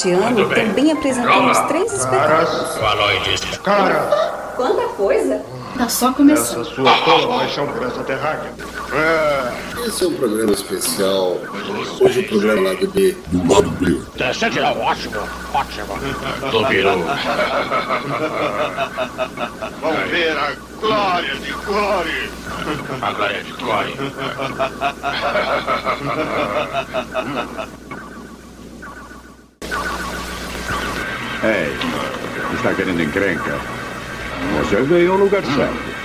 Este ano também apresentamos três espetáculos. Cara, Quanta coisa! Tá só começando. essa sua tola paixão por essa terráquea. É, Esse é um programa especial. Hoje o programa lá do B. Do lado B. vamos ver a glória de Glória. A glória de Glória. Ei, está querendo encrenca? Você veio ao lugar certo.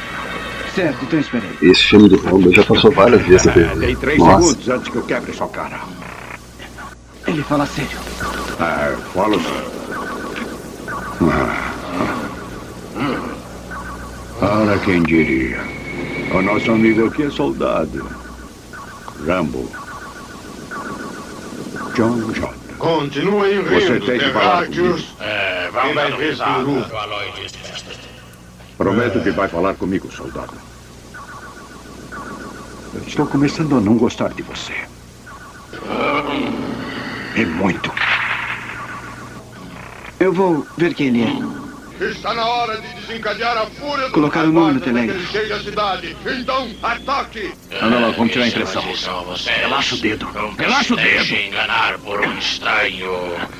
Certo, então espera aí. Esse filme do Rambo já passou várias vezes TV. tem três Nossa. segundos antes que eu quebre sua cara. Ele fala sério. Ah, falo sim. Ora, quem diria? O nosso amigo aqui é soldado. Rambo. John John. Continuem Você rindo, tem que falar terráqueos. É, vamos vai dar risada. Prometo que vai falar comigo, soldado. Eu estou começando a não gostar de você. E muito. Eu vou ver quem ele é. Está na hora de desencadear a fúria Colocar o nome no da cidade. Então, ataque! Não, não, vamos tirar a impressão. Relaxa o dedo. Relaxa o dedo. enganar por um estranho.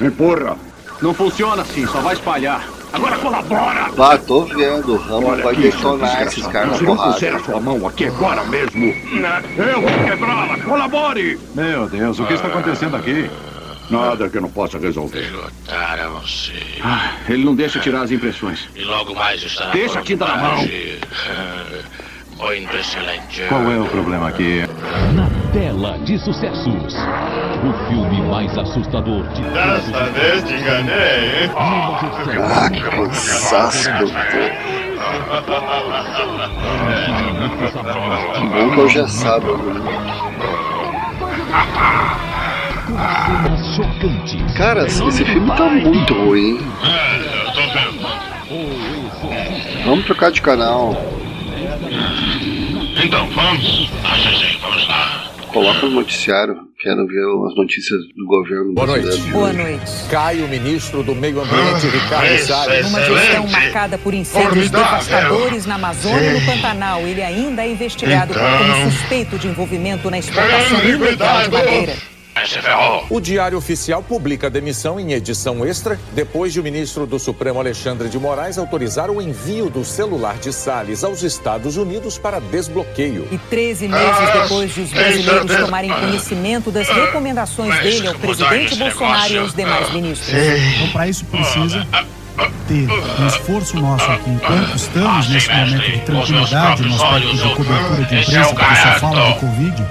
Empurra. Não funciona assim, só vai espalhar. Agora colabora! Ah, tô vendo. O Rambo Olha vai aqui, detonar esses caras na Se não porrada. puser a sua mão aqui agora mesmo, eu vou quebrá-la. Colabore! Meu Deus, o que está acontecendo aqui? Nada que eu não possa resolver. Derrotaram-se. Ah, ele não deixa tirar as impressões. E logo mais estará Deixa a tinta na mão. Muito excelente. Qual é o problema aqui? Na tela de sucessos. O filme mais assustador de todos Dessa vez te enganei, hein? Ah, que cansaço que eu tô. Bom que eu já sabe. Chocantes. Cara, esse filme tá muito ruim. Eu tô vendo. Vamos trocar de canal. Então, vamos? Lá. Coloca no noticiário. Quero ver as notícias do governo Boa noite. Boa noite. Cai o ministro do Meio Ambiente, Ricardo isso Salles. Numa gestão marcada por incêndios devastadores na Amazônia e no Pantanal, ele ainda é investigado Então. como suspeito de envolvimento na explotação Caramba, ilegal de madeira. O Diário Oficial publica a demissão em edição extra depois de o ministro do Supremo Alexandre de Moraes autorizar o envio do celular de Salles aos Estados Unidos para desbloqueio. E 13 meses Ah, depois de os tem brasileiros tomarem conhecimento das recomendações Mas dele ao presidente Bolsonaro e aos negócio? demais Ah. ministros. Então, para isso precisa ter um esforço nosso aqui, enquanto estamos Ah, nesse momento de tranquilidade no aspecto de cobertura de é imprensa, porque só fala do Covid,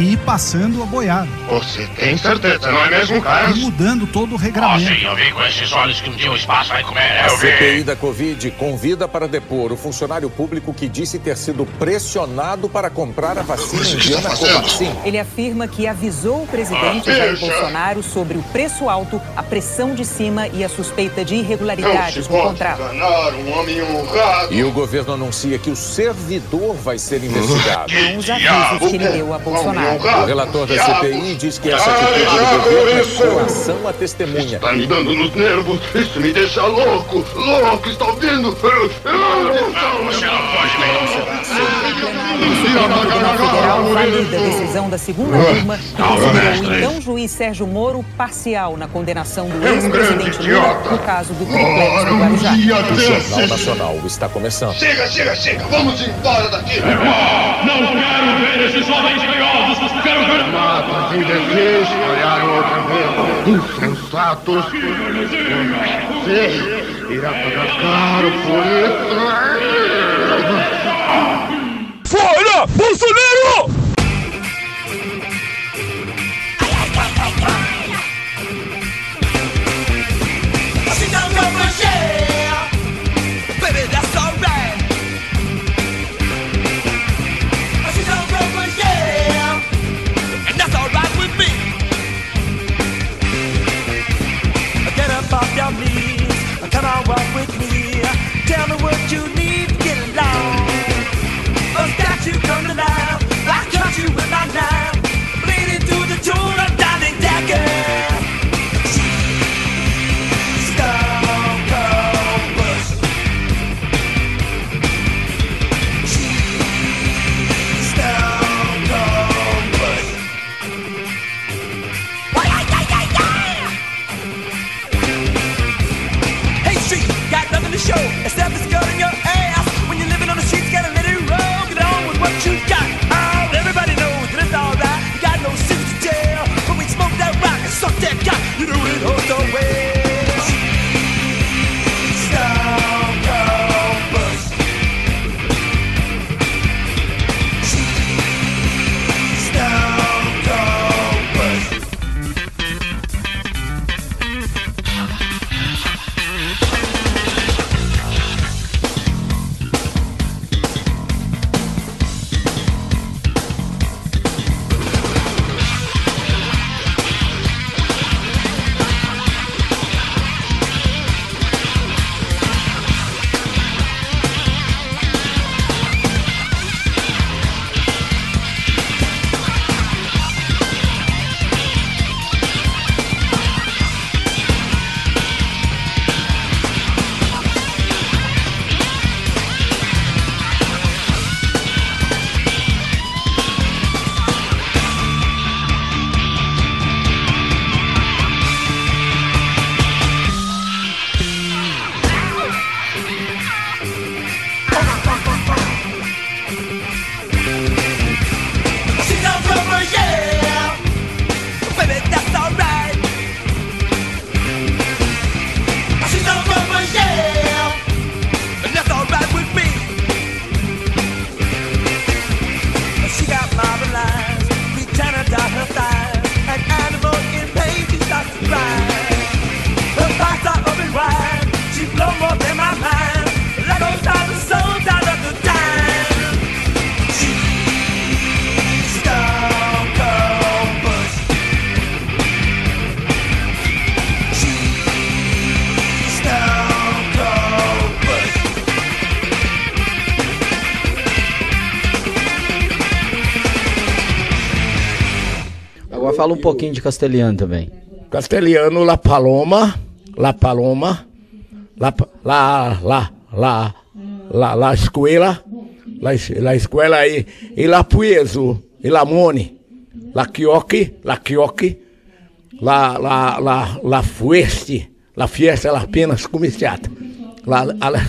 e ir passando a boiada, Você tem certeza, não é mesmo, cara? e mudando todo o Ó, sim, regramento. eu vi com esses olhos que um dia o espaço vai comer. A Eu vi. CPI da Covid convida para depor o funcionário público que disse ter sido pressionado para comprar a vacina indiana Covaxin. Ele afirma que avisou o presidente Ah, Jair. Bolsonaro sobre o preço alto, a pressão de cima e a suspeita de irregularidades no contrato. um homem honrado. E o governo anuncia que o servidor vai ser investigado. Com os avisos que ele deu a Bolsonaro. O relator da CPI diz que essa atitude do governo é coação à testemunha. Tá me dando nos nervos. Isso me deixa louco. Louco, está ouvindo? Você não pode me Supremo Tribunal Federal valida a decisão da segunda turma que considerou o então juiz Sérgio Moro parcial na condenação do ex-presidente Lula no caso do triplex do Guarujá. O Jornal Nacional está começando. Chega, chega, chega. Vamos embora daqui. Não quero ver esses homens feiosos. Quero ver. Mapas indecisos olharam outra vez. Insensatos. Você irá pagar caro por isso. Fora! Bolsonaro! through it all the way. Fala um pouquinho de castelhano também. Castelhano, La Paloma, La Paloma, La, La, La, La, La, La Escuela, La, La Escuela e, e La Pueso, e La Mone, La Chioque, La Chioque, La, La, La, La Fueste, La Fiesta, La Penas Comiciata, La, La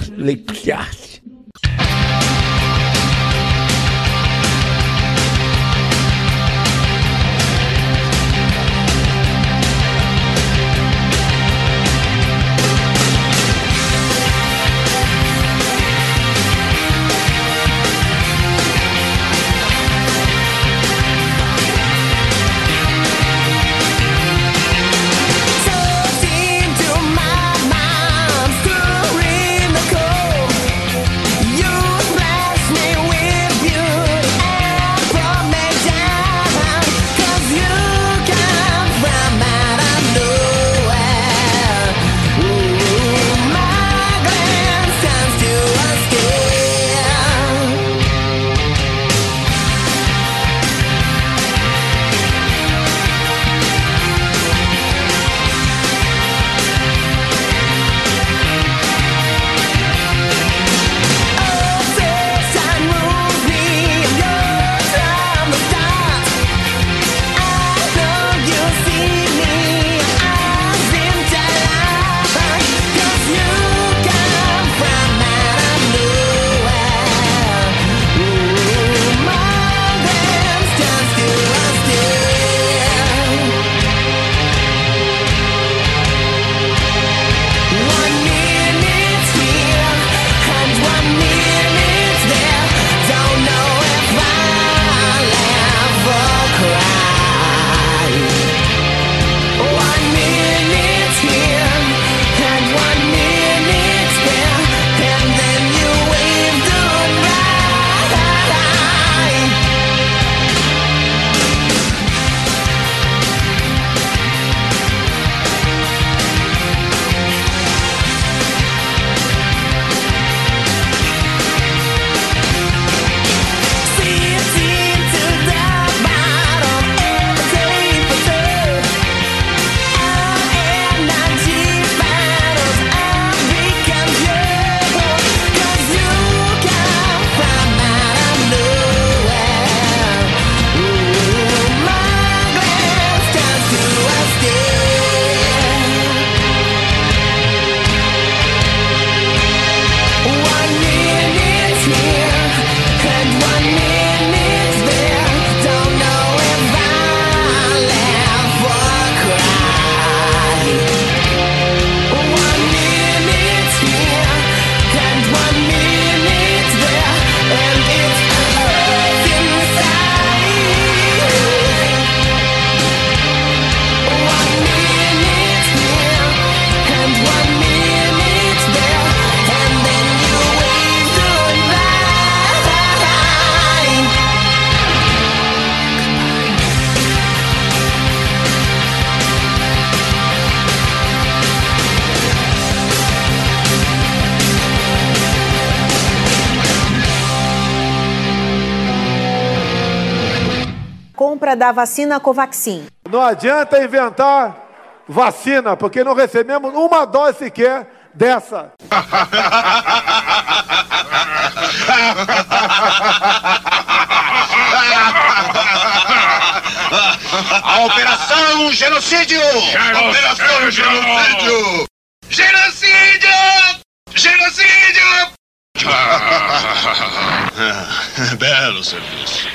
da vacina Covaxin. Não adianta inventar vacina, porque não recebemos uma dose sequer dessa. A Operação Genocídio! Operação Genocídio! Genocídio! Genocídio! Belo serviço.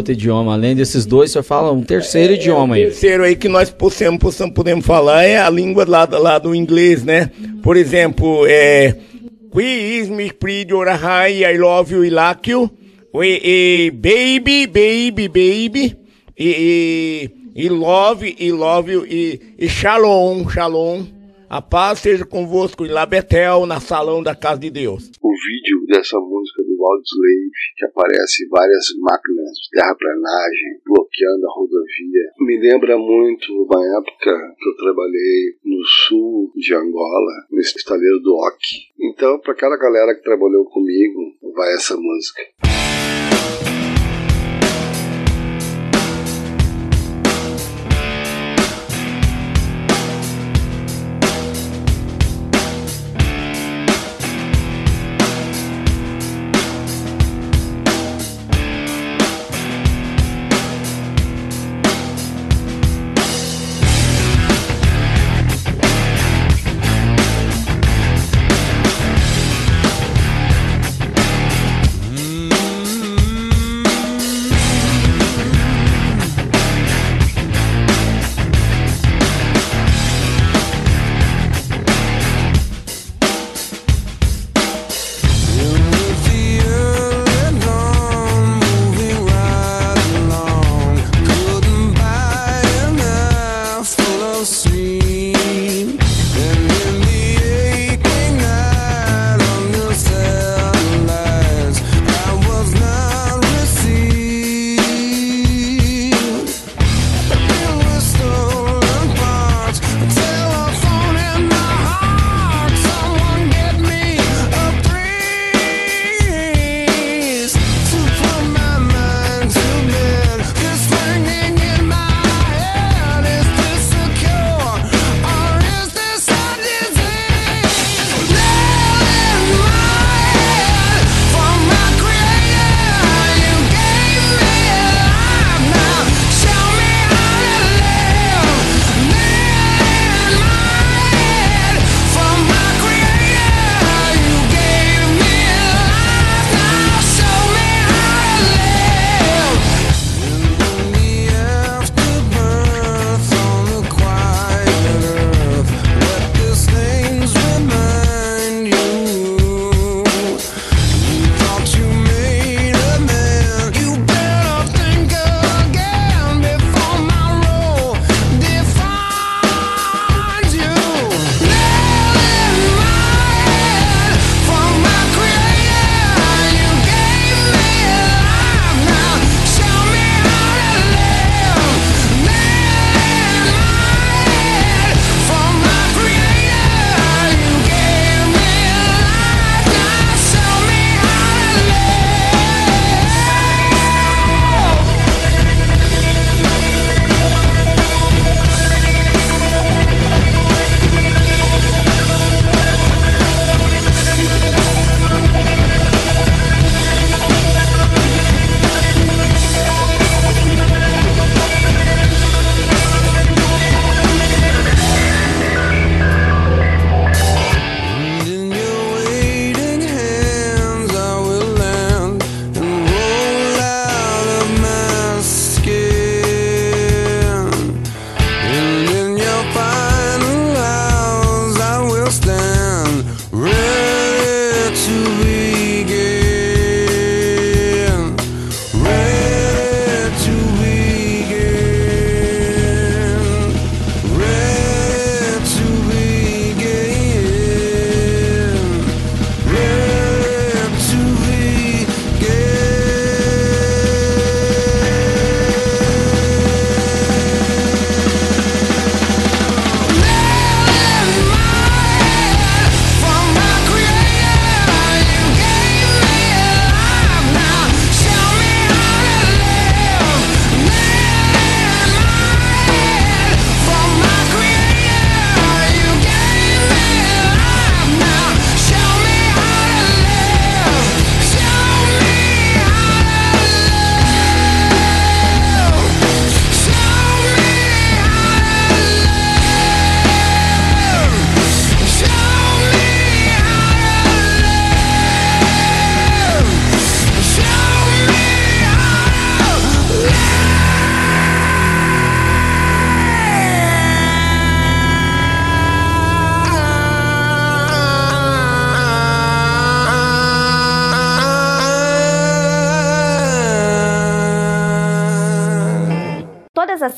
Outro idioma? Além desses dois, você fala um terceiro idioma aí. O terceiro aí que nós possamos, possamos, podemos falar é a língua lá, lá do inglês, né? Por exemplo, é. Qui is me pretty or hi, I love you, I like you. E, e, baby, baby, baby. E, e, e love, e love you, e, e shalom, shalom. A paz seja convosco em Labetel, na salão da casa de Deus. O vídeo dessa música do Wildslave, que aparece várias máquinas de terraplanagem bloqueando a rodovia, me lembra muito uma época que eu trabalhei no sul de Angola, no estaleiro do Oc. Então, para aquela galera que trabalhou comigo, vai essa música.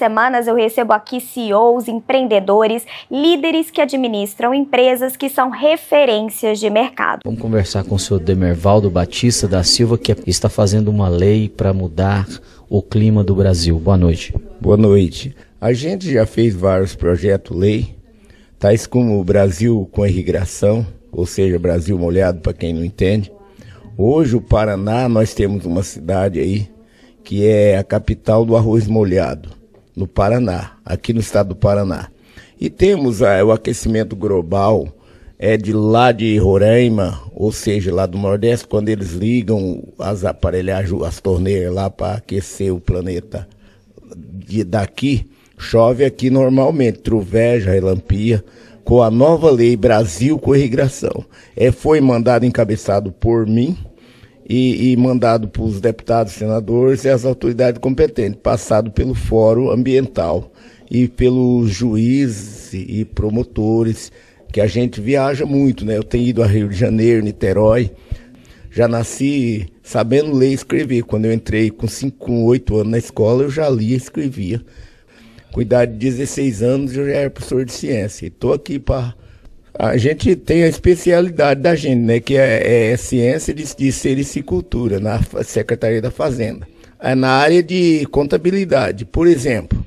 Semanas eu recebo aqui CEOs, empreendedores, líderes que administram empresas que são referências de mercado. Vamos conversar com o senhor Demervaldo Batista da Silva, que está fazendo uma lei para mudar o clima do Brasil. Boa noite. Boa noite. A gente já fez vários projetos-lei, tais como o Brasil com irrigação, ou seja, Brasil molhado para quem não entende. Hoje o Paraná nós temos uma cidade aí que é a capital do arroz molhado, no Paraná, aqui no estado do Paraná. E temos ah, o aquecimento global é de lá de Roraima, ou seja, lá do Nordeste, quando eles ligam as aparelhagens, as torneiras lá para aquecer o planeta de daqui, chove aqui normalmente, troveja, relampia, com a nova lei Brasil com irrigação. É, foi mandado encabeçado por mim e, e mandado para os deputados, senadores e as autoridades competentes, passado pelo Fórum Ambiental e pelos juízes e promotores, que a gente viaja muito, né? Eu tenho ido a Rio de Janeiro, Niterói, já nasci sabendo ler e escrever. Quando eu entrei com 5, com 8 anos na escola, eu já lia e escrevia com idade de 16 anos eu já era professor de ciência. Estou aqui para. A gente tem a especialidade da gente, né? Que é, é ciência de, de sericicultura na Secretaria da Fazenda. É na área de contabilidade, por exemplo.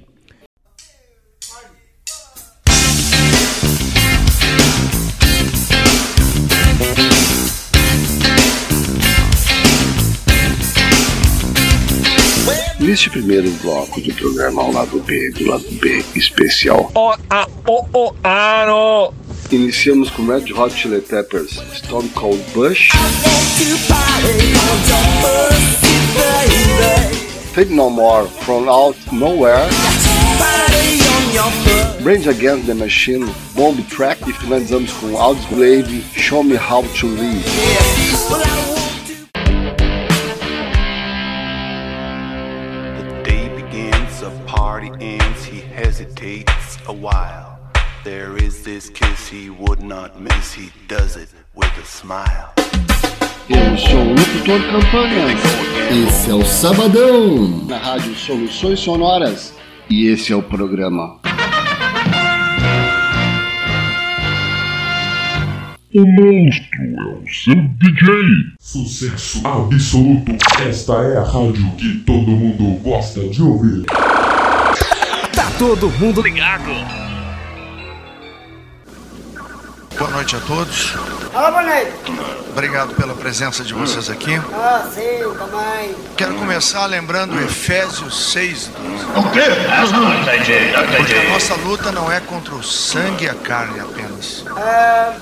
Neste primeiro bloco do programa ao lado B, do lado B especial, O, a, o, o, aro. Iniciamos com Red Hot Chili Peppers, Stone Cold Bush, Take No More, From Out Nowhere, Range Against the Machine, Bomb Track e finalizamos com Audioslave, Show Me How to Live. The day begins, a party ends, he hesitates a while. There is this kiss he would not miss, he does it with a smile. Eu sou o locutor campanha. Esse é o Sabadão. Na Rádio Soluções Sonoras. E esse é o programa. O monstro é o seu DJ. Sucesso absoluto. Esta é a rádio que todo mundo gosta de ouvir. Tá todo mundo ligado. Boa noite a todos. Alô, boa noite. Obrigado pela presença de vocês aqui. Ah, sim, também. Quero começar lembrando Efésios 6. O quê? Não entendi, não Porque a nossa luta não é contra o sangue e a carne apenas, Ah,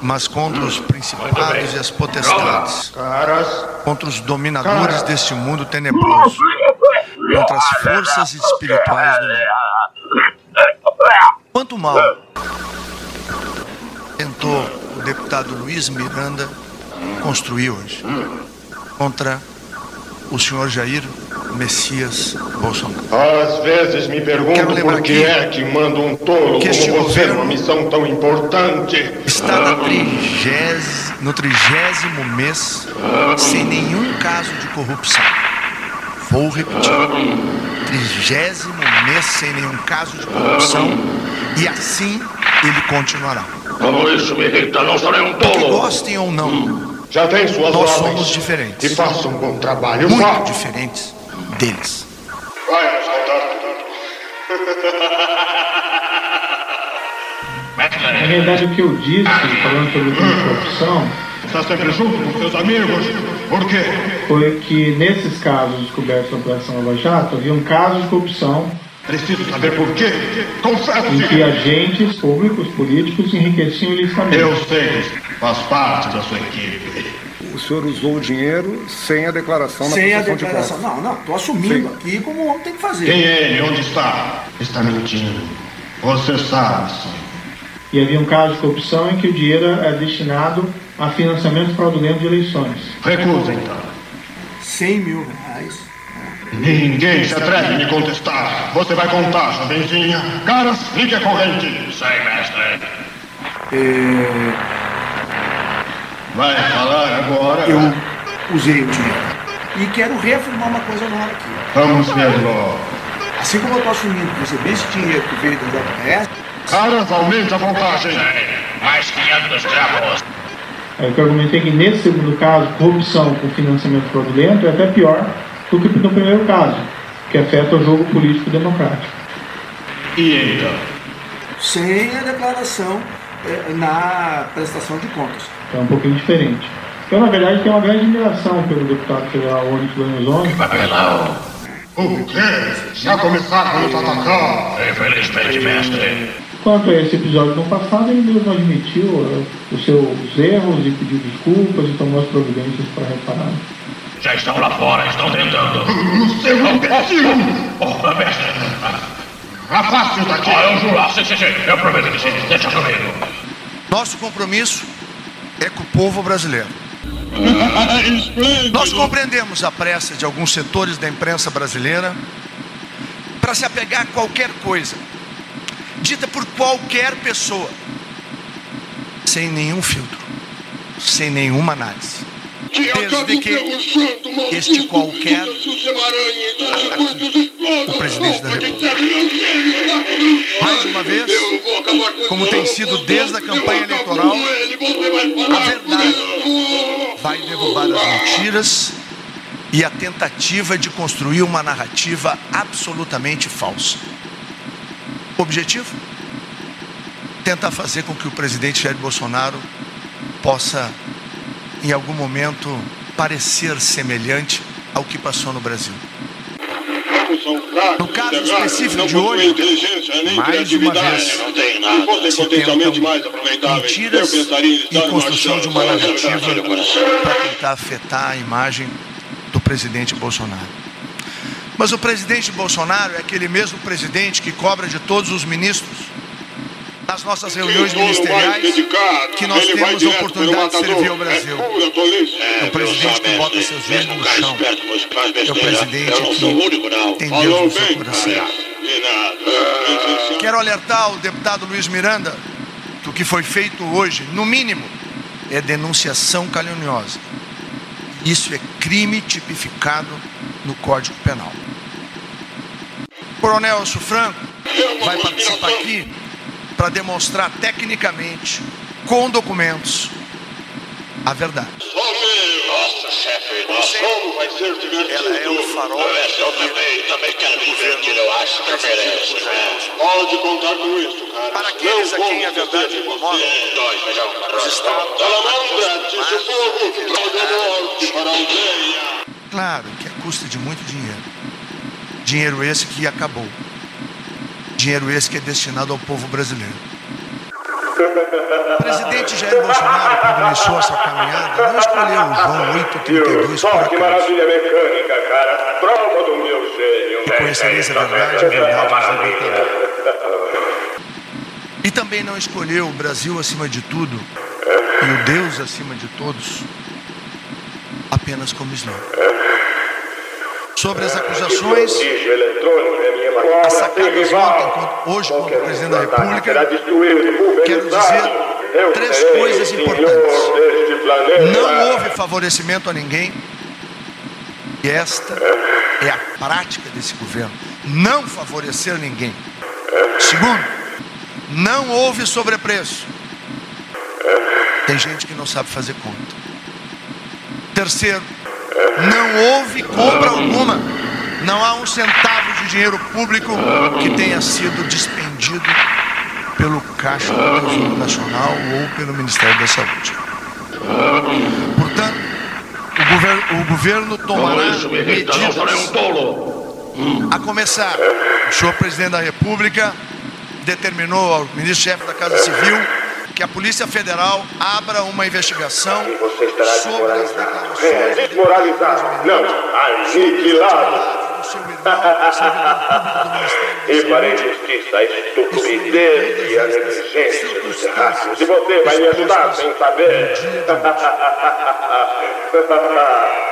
mas contra os principados e as potestades, contra os dominadores deste mundo tenebroso, contra as forças espirituais do mal. Quanto mal tentou o deputado Luiz Miranda construir hoje contra o senhor Jair Messias Bolsonaro. Às vezes me pergunto por que é que manda um tolo que este como você numa missão tão importante. Está na trigés... no trigésimo mês sem nenhum caso de corrupção. Vou repetir. Trigésimo mês sem nenhum caso de corrupção e assim ele continuará. Como isso me irrita, não serei um Que tolo. gostem ou não, Já tem suas nós ordens. somos diferentes. E faça um bom trabalho. Muito Vá. diferentes deles. Vai Na verdade, o que eu disse, falando sobre o crime de corrupção, Está sempre junto com seus amigos. Por quê? foi que nesses casos descobertos na Operação Lava Jato, havia um caso de corrupção Preciso saber por quê. em que Confesse. agentes públicos, políticos, enriqueciam ilicitamente. Eu sei. Faz parte da sua equipe. O senhor usou o dinheiro sem a declaração na Sem a de declaração. contas. Não, não, tô assumindo Sim. aqui como o homem tem que fazer. Quem é ele? Onde está? Está mentindo. Você sabe, sim. E havia um caso de corrupção em que o dinheiro é destinado a financiamento fraudulento de eleições. Recusa, então. 100 mil reais. Ninguém se atreve a me contestar. Você vai contar, jovenzinha. Caras, ligue a corrente. Sei, mestre. É, Vai falar agora. eu usei o dinheiro. E quero reafirmar uma coisa na hora aqui. Vamos ver logo. Assim como eu estou assumindo que recebi esse dinheiro que veio da JBS. Caras, aumente a contagem. Mais 500 gramas. É que eu argumentei que nesse segundo caso, corrupção com financiamento fraudulento é até pior do que no primeiro caso, que afeta o jogo político democrático. E então? Sem a declaração eh, na prestação de contas. É um pouquinho diferente. Eu, na verdade, tenho uma grande admiração pelo deputado federal Onyx Lorenzoni. O quê? Já começaram a nos atacar? Infelizmente, mestre. Quanto a esse episódio no passado, ele mesmo admitiu uh, os seus erros e pediu desculpas e tomou as providências para reparar. Já estão lá fora, estão tentando. Seu imbecil! Oh, mestre. Afaste-o daqui! Ah, eu juro. Ah, sim, sim, sim. Eu prometo que sim. Deixa comigo. Nosso compromisso é com o povo brasileiro. Nós compreendemos a pressa de alguns setores da imprensa brasileira para se apegar a qualquer coisa, dita por qualquer pessoa, sem nenhum filtro, sem nenhuma análise. Desde que este qualquer o presidente da República. Mais uma vez, como tem sido desde a campanha eleitoral, a verdade vai derrubar as mentiras e a tentativa de construir uma narrativa absolutamente falsa. Objetivo? Tentar fazer com que o presidente Jair Bolsonaro possa, em algum momento, parecer semelhante ao que passou no Brasil. No caso específico de hoje, mais uma vez, se tentam mentiras e construção de uma narrativa para tentar afetar a imagem do presidente Bolsonaro. Mas o presidente Bolsonaro é aquele mesmo presidente que cobra de todos os ministros nas nossas reuniões ministeriais que nós temos a oportunidade de servir ao Brasil. É o presidente que bota seus joelhos no chão. É o presidente que tem Deus no seu coração. Quero alertar o deputado Luiz Miranda que o que foi feito hoje, no mínimo, é denunciação caluniosa. Isso é crime tipificado no Código Penal. Coronel Elcio Franco vai participar aqui para demonstrar tecnicamente, com documentos, a verdade. Nossa, chefe, nosso som vai ser divertido. Ela é o farol. Eu também, também quero divertir, eu acho que merece, né? Pode contar com isso, cara. Para aqueles a quem a verdade incomoda, os estados... Salamandra, tisse o fogo, droga morte para aldeia. Claro que a custa de muito dinheiro. Dinheiro esse que acabou. Dinheiro esse que é destinado ao povo brasileiro. O presidente Jair Bolsonaro, quando iniciou essa caminhada, não escolheu o João 832 por Só que acaso. maravilha mecânica, cara. Prova do meu gênio. E conhecereis a verdade, a verdade nos libertará. E também não escolheu o Brasil acima de tudo e o Deus acima de todos apenas como slogan. Sobre as acusações assacadas ontem, hoje contra presidente da República, quero dizer três coisas importantes. Não houve favorecimento a ninguém. E esta é a prática desse governo. Não favorecer ninguém. Segundo, não houve sobrepreço. Tem gente que não sabe fazer conta. Terceiro, não houve compra alguma. Não há um centavo de dinheiro público que tenha sido despendido pelo Caixa do Tesouro Nacional ou pelo Ministério da Saúde. Portanto, o governo, o governo tomará medidas a começar. O senhor presidente da República determinou ao ministro-chefe da Casa Civil que a Polícia Federal abra uma investigação sobre as declarações Desmoralizar. Não, aniquilar. E para a injustiça, a estupidez e a negligência dos terráqueos. E você vai me ajudar sem saber.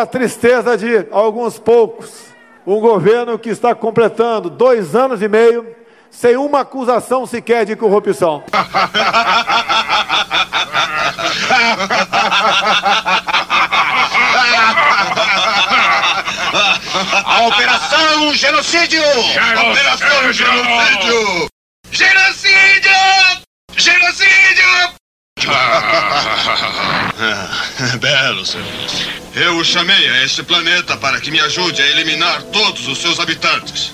para a tristeza de alguns poucos, um governo que está completando dois anos e meio sem uma acusação sequer de corrupção. A Operação Genocídio! Operação Genocídio! Genocídio! Genocídio! Belo, senhor. Eu o chamei a este planeta para que me ajude a eliminar todos os seus habitantes.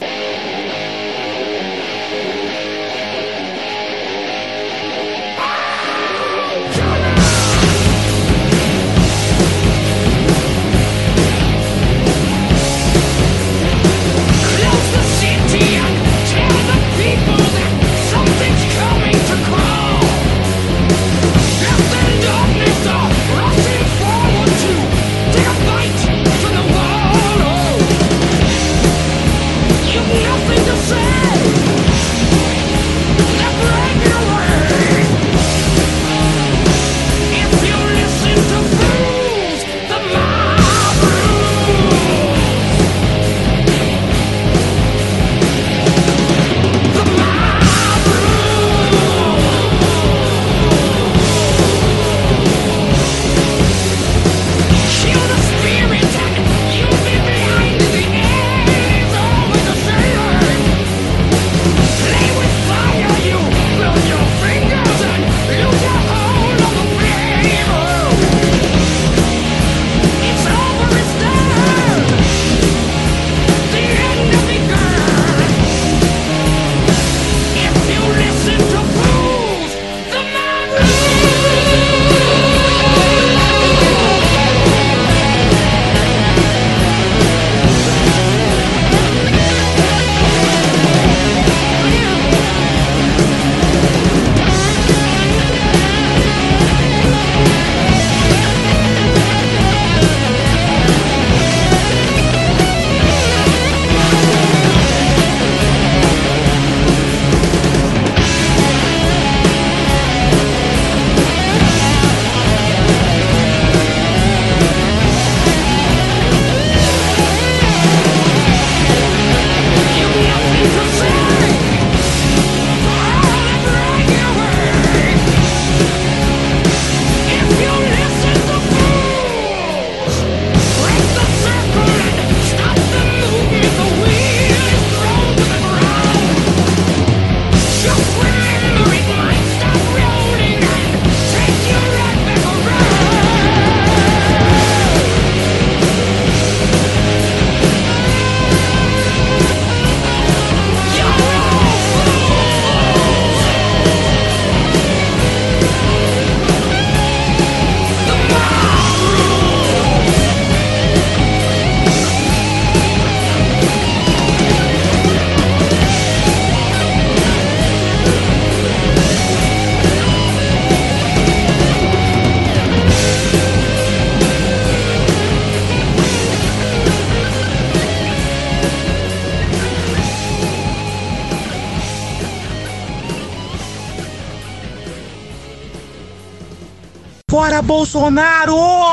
Bolsonaro!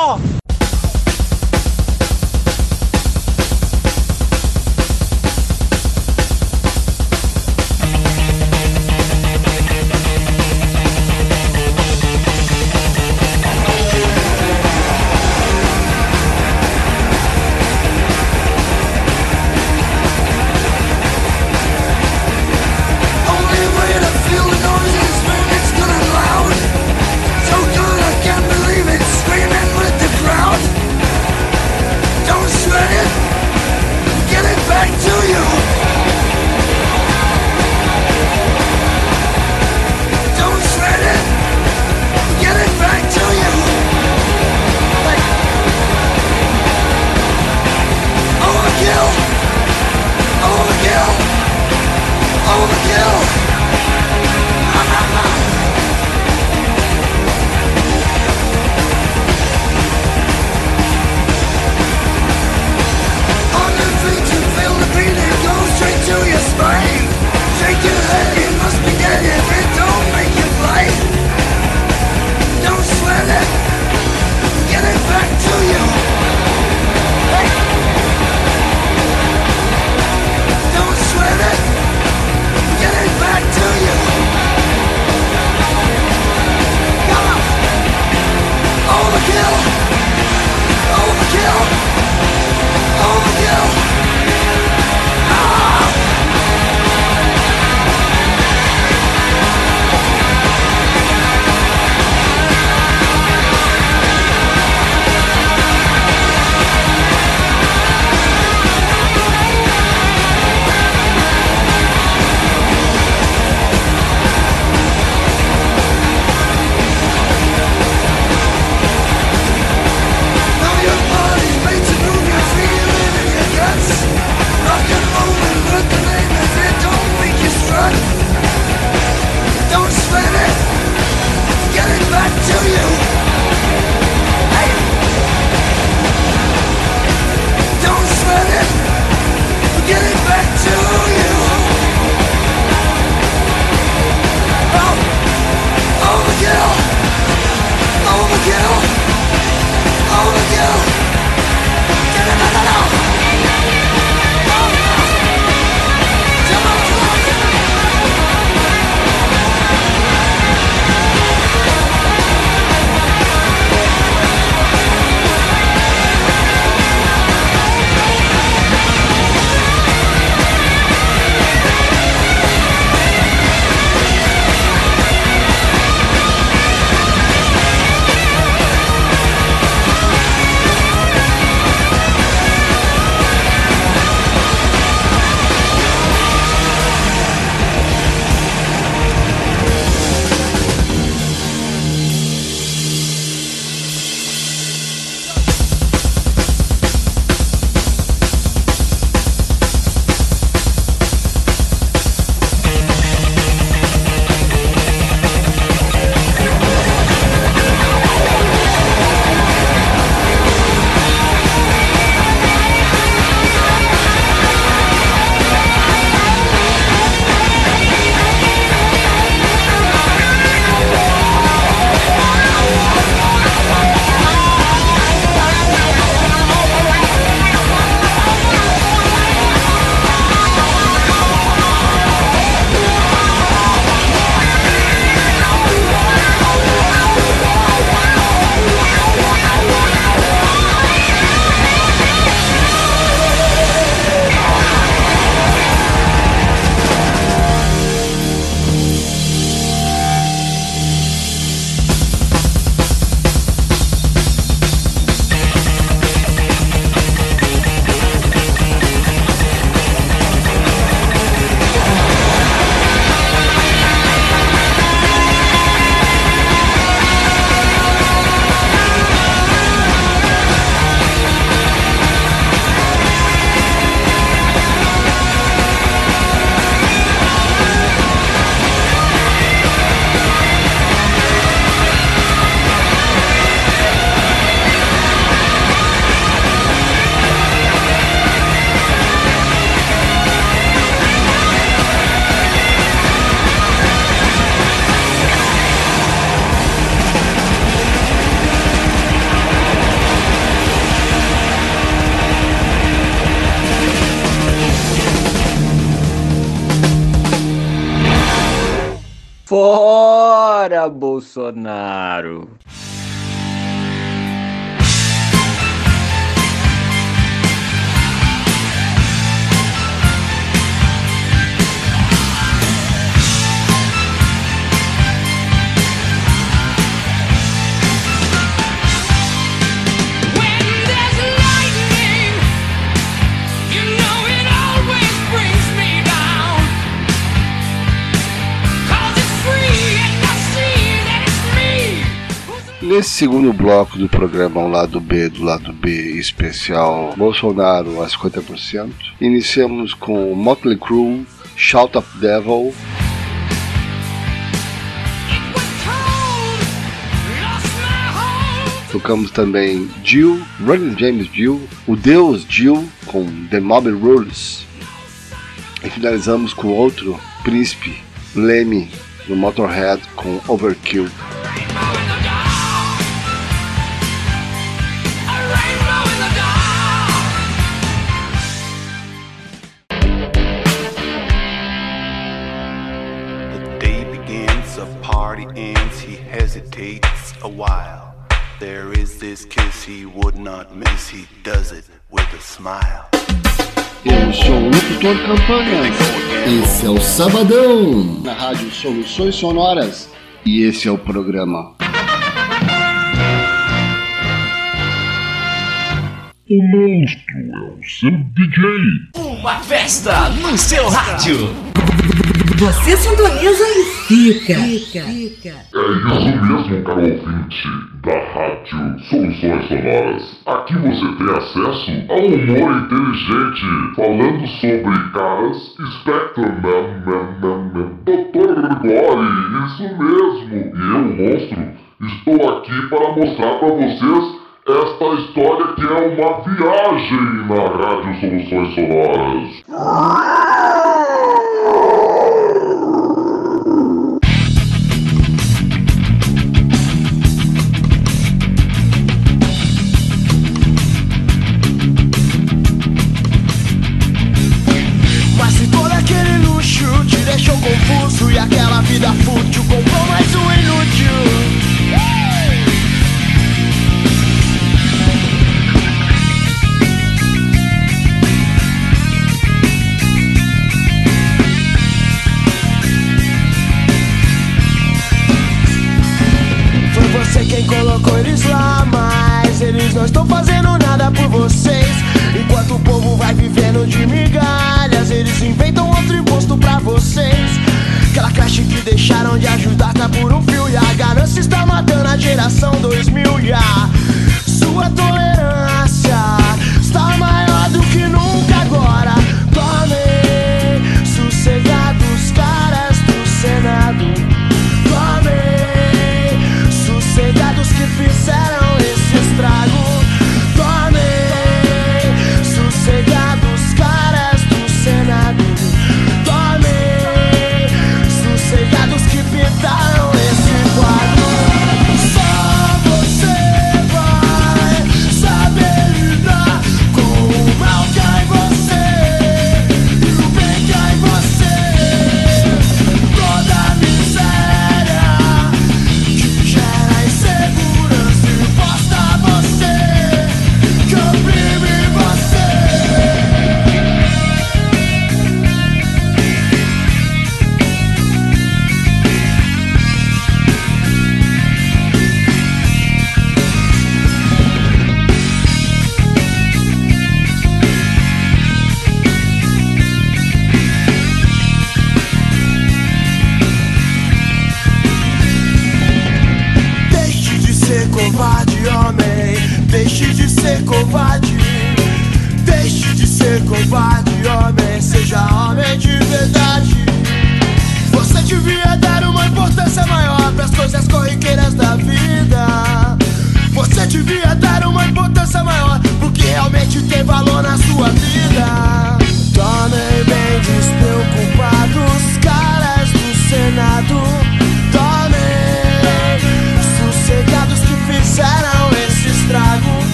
sånn segundo bloco do programa ao lado B do lado B especial Bolsonaro a 50%, iniciamos com Motley Crue, Shout of Devil. Tocamos também Jill, Running James Jill, o Deus Jill com The Mob Rules. E finalizamos com outro príncipe, Lemmy, do Motorhead com Overkill. A while. There is this kiss he would not miss, he does it with a smile. Eu sou o locutor campanha. Esse é o Sabadão, na Rádio Soluções Sonoras. E esse é o programa. O monstro é o seu DJ. Uma festa no seu rádio. Você sintoniza e fica. fica. fica. É isso mesmo, caro ouvinte da Rádio Soluções Sonoras. Aqui você tem acesso a um humor inteligente, falando sobre caras, Spectrum Man, Man, Man, Man, Dr. Gore, isso mesmo. E eu, monstro, estou aqui para mostrar para vocês esta história que é uma viagem na Rádio Soluções Sonoras. Vida fútil comprou mais um inútil. Quem colocou eles lá, mas eles não estão fazendo nada por vocês. Enquanto o povo vai vivendo de migalhas, eles inventam outro imposto pra vocês. Aquela creche que deixaram de ajudar tá por um fio e a ganância está matando a geração 2000 e a sua tolerância está maior do que nunca agora. Tomem sossegados, caras do Senado. Tomem sossegados que fizeram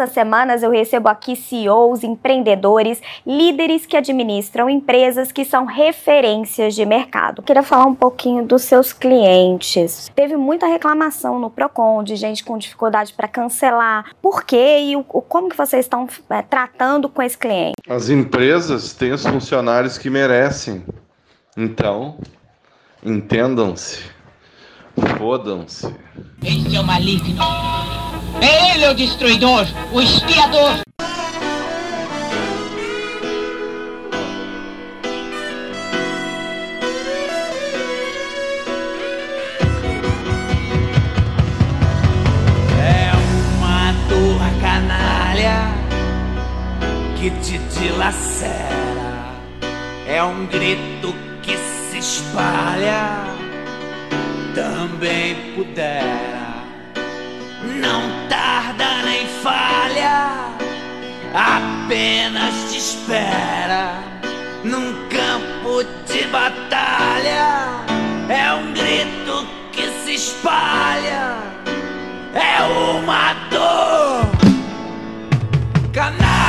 Todas as semanas eu recebo aqui CEOs, empreendedores, líderes que administram empresas que são referências de mercado. Queria falar um pouquinho dos seus clientes. Teve muita reclamação no Procon de gente com dificuldade para cancelar. Por quê e o, como que vocês estão é, tratando com esse cliente? As empresas têm os funcionários que merecem. Então, entendam-se. Fodam-se. Esse é o maligno. É ele o destruidor, o espiador. É uma dor canalha que te dilacera. É um grito que se espalha. Também pudera. Não tarda nem falha, apenas te espera num campo de batalha. É um grito que se espalha, é uma dor canalha.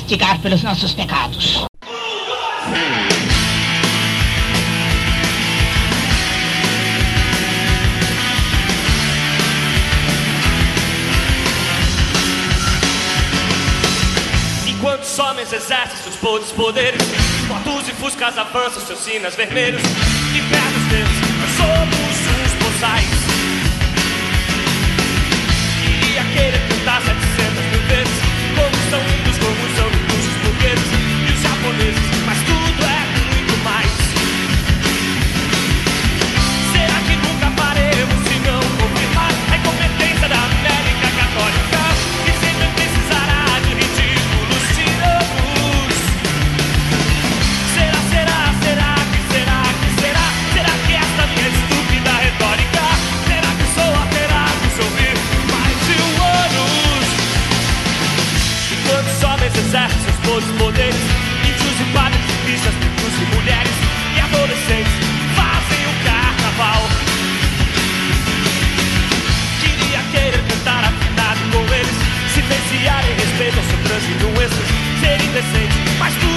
Castigar pelos nossos pecados. Enquanto somem os exércitos, todos os poderes, motos e fuscas avançam seus sinas vermelhos. E perto dos deus, nós somos os boçais. E fez ao seu transe doenças ser indecente, mas tu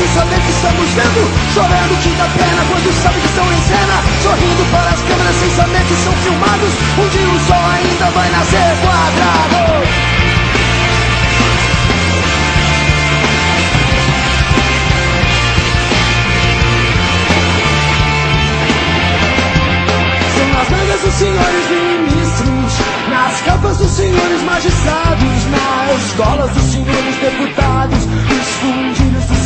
sem saber que estamos vendo Chorando que dá pena quando sabe que estão em cena Sorrindo para as câmeras sem saber que são filmados Um dia o sol ainda vai nascer quadrado. Dos senhores ministros Nas capas dos senhores magistrados Nas escolas dos senhores deputados dos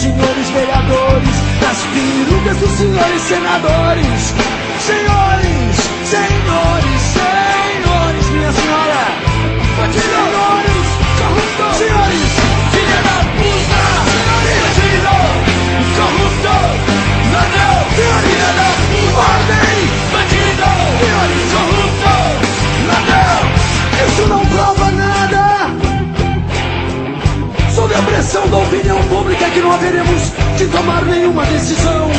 senhores vereadores Nas perucas dos senhores senadores. Senhores, senhores, senhores Minha senhora. Senhores, corruptos Senhores, Pressão da opinião pública que não haveremos de tomar nenhuma decisão.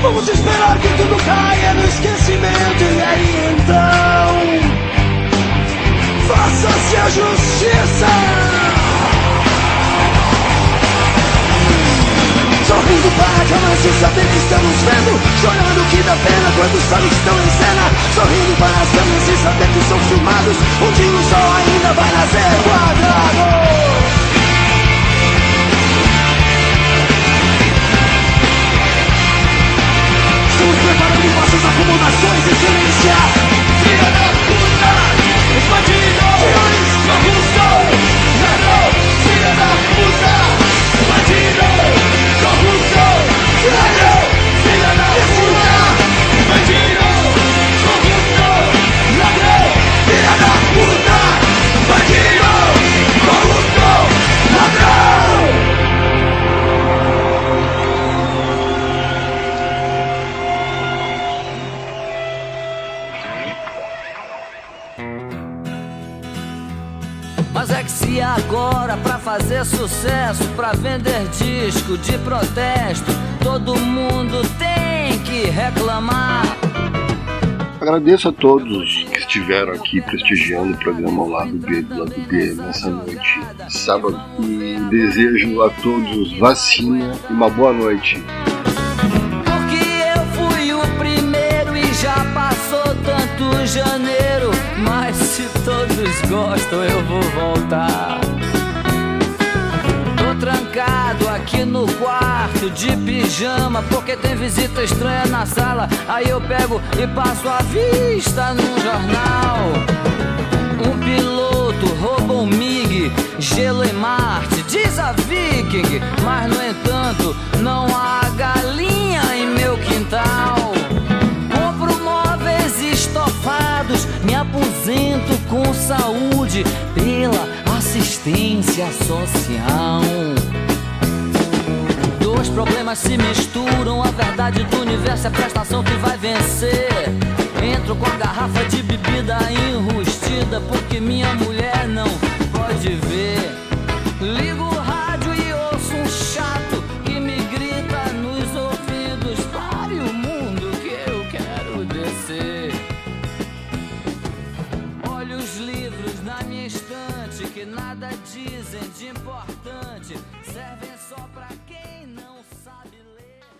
Vamos esperar que tudo caia no esquecimento E aí então Faça-se a justiça. Sorrindo para a câmera sem saber que estamos vendo Chorando que dá pena quando sabe que estão em cena. Sorrindo para as câmeras sem saber que são filmados dia o sol ainda vai nascer quadrado Estamos preparando nossas acomodações e da sucesso, pra vender disco de protesto, todo mundo tem que reclamar. Agradeço a todos que estiveram aqui prestigiando o programa ao lado B do lado B nessa noite de sábado e desejo a todos vacina e uma boa noite. Porque eu fui o primeiro e já passou tanto janeiro. Mas se todos gostam, eu vou voltar. Trancado aqui no quarto de pijama porque tem visita estranha na sala. Aí eu pego e passo a vista no jornal. Um piloto rouba um MiG, gelo em Marte, diz a Viking. Mas no entanto, não há galinha em meu quintal. Compro móveis estofados, me aposento com saúde pela assistência social. Dois problemas se misturam, a verdade do universo é a prestação que vai vencer. Entro com a garrafa de bebida enrustida porque minha mulher não pode ver. Ligo de importante. Servem só pra quem